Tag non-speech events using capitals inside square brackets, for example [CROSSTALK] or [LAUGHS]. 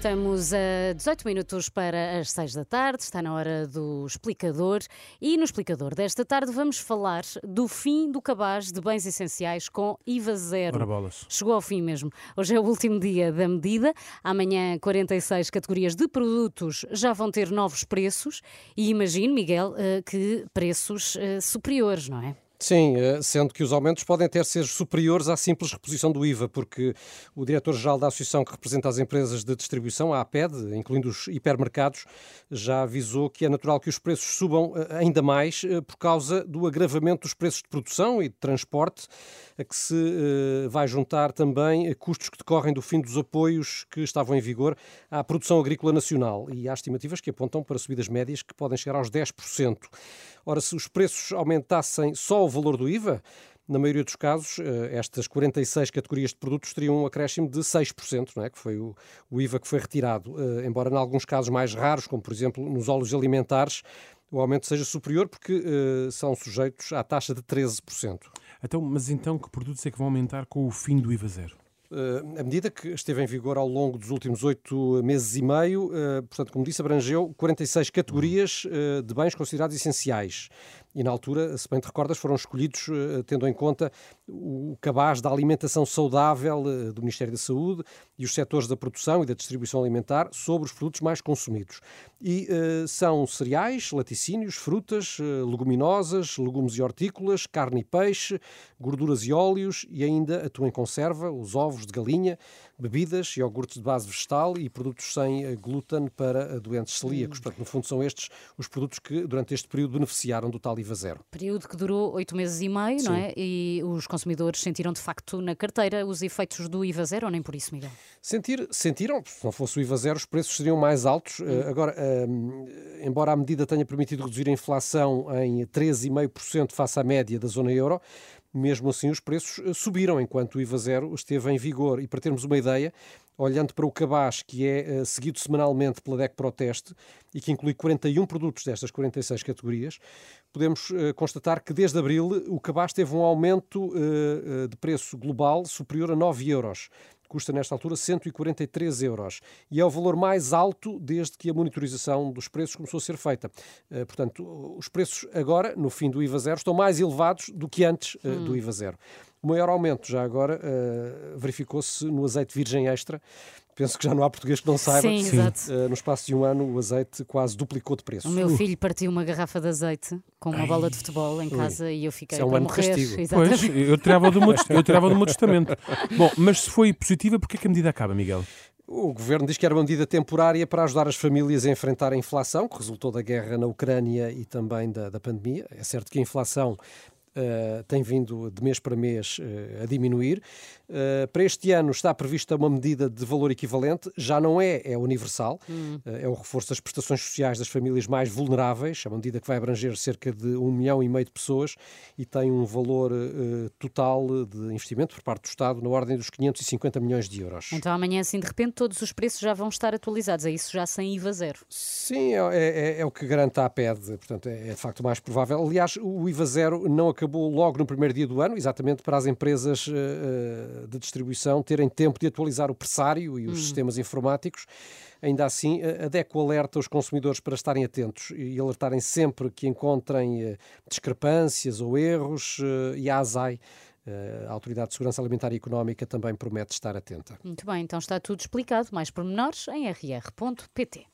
Estamos a 18 minutos para as 6 da tarde, está na hora do explicador. E no explicador desta tarde vamos falar do fim do cabaz de bens essenciais com IVA zero. Ora bolas. Chegou ao fim mesmo. Hoje é o último dia da medida. Amanhã, 46 categorias de produtos já vão ter novos preços. E imagino, Miguel, eh, que preços eh, superiores, não é? Sim, eh, sendo que os aumentos podem até ser superiores à simples reposição do IVA, porque o diretor-geral da associação que representa as empresas de distribuição, a APED, incluindo os hipermercados, já avisou que é natural que os preços subam eh, ainda mais eh, por causa do agravamento dos preços de produção e de transporte, a que se vai juntar também custos que decorrem do fim dos apoios que estavam em vigor à produção agrícola nacional. E há estimativas que apontam para subidas médias que podem chegar aos 10%. Ora, se os preços aumentassem só valor do IVA, na maioria dos casos, eh, estas 46 categorias de produtos teriam um acréscimo de 6%, não é? que foi o, o IVA que foi retirado. Eh, embora, em alguns casos mais raros, como por exemplo nos óleos alimentares, o aumento seja superior porque uh, são sujeitos à taxa de 13%. Então, mas então que produtos é que vão aumentar com o fim do IVA zero? Uh, a medida que esteve em vigor ao longo dos últimos oito meses e meio, uh, portanto, como disse, abrangeu 46 categorias de bens considerados essenciais. E na altura, se bem te recordas, foram escolhidos tendo em conta o cabaz da alimentação saudável do Ministério da Saúde e os setores da produção e da distribuição alimentar sobre os produtos mais consumidos. E são cereais, laticínios, frutas, leguminosas, legumes e hortícolas, carne e peixe, gorduras e óleos e ainda atum em conserva, os ovos de galinha, bebidas, iogurtes de base vegetal e produtos sem eh, glúten para eh, doentes celíacos. Hum. Portanto, no fundo, são estes os produtos que durante este período beneficiaram do tal IVA zero. Período que durou oito meses e meio, Sim. não é? E os consumidores sentiram de facto na carteira os efeitos do IVA zero ou nem por isso, Miguel? Sentir, sentiram, se não fosse o IVA zero, os preços seriam mais altos. Hum. Agora, um, embora a medida tenha permitido reduzir a inflação em 13,5% face à média da zona euro, mesmo assim os preços eh, subiram enquanto o IVA zero esteve em vigor. E para termos uma ideia, olhando para o cabaz que é uh, seguido semanalmente pela DEC Proteste e que inclui 41 produtos destas 46 categorias, podemos uh, constatar que desde abril o cabaz teve um aumento uh, de preço global superior a 9 euros custa nesta altura 143 euros e é o valor mais alto desde que a monitorização dos preços começou a ser feita. Portanto, os preços agora, no fim do IVA zero, estão mais elevados do que antes hum. do IVA zero. O maior aumento já agora uh, verificou-se no azeite virgem extra. Penso que já não há português que não saiba. Sim, Sim. exato. Uh, no espaço de um ano, o azeite quase duplicou de preço. O meu filho partiu uma garrafa de azeite com uma Ai. bola de futebol em casa Ui. e eu fiquei Isso é um para ano morrer. Castigo. [LAUGHS] Pois, eu tirava do meu, eu tirava do meu [LAUGHS] testamento. Bom, mas se foi positiva, porquê que a medida acaba, Miguel? O governo diz que era uma medida temporária para ajudar as famílias a enfrentar a inflação, que resultou da guerra na Ucrânia e também da, da pandemia. É certo que a inflação Uh, tem vindo de mês para mês uh, a diminuir. Uh, para este ano está prevista uma medida de valor equivalente, já não é, é universal, hum. é o reforço das prestações sociais das famílias mais vulneráveis, é uma medida que vai abranger cerca de um milhão e meio de pessoas e tem um valor total de investimento por parte do Estado na ordem dos 550 milhões de euros. Então amanhã, assim, de repente, todos os preços já vão estar atualizados, é isso já sem IVA zero? Sim, é, é, é o que garante a APED, portanto é, é de facto mais provável. Aliás, o IVA zero não acabou logo no primeiro dia do ano, exatamente para as empresas uh, de distribuição terem tempo de atualizar o pressário e os uhum. sistemas informáticos. Ainda assim, a DECO alerta os consumidores para estarem atentos e alertarem sempre que encontrem uh, discrepâncias ou erros e a ASAI a Autoridade de Segurança Alimentar e Económica também promete estar atenta. Muito bem, então está tudo explicado. Mais pormenores em rr.pt.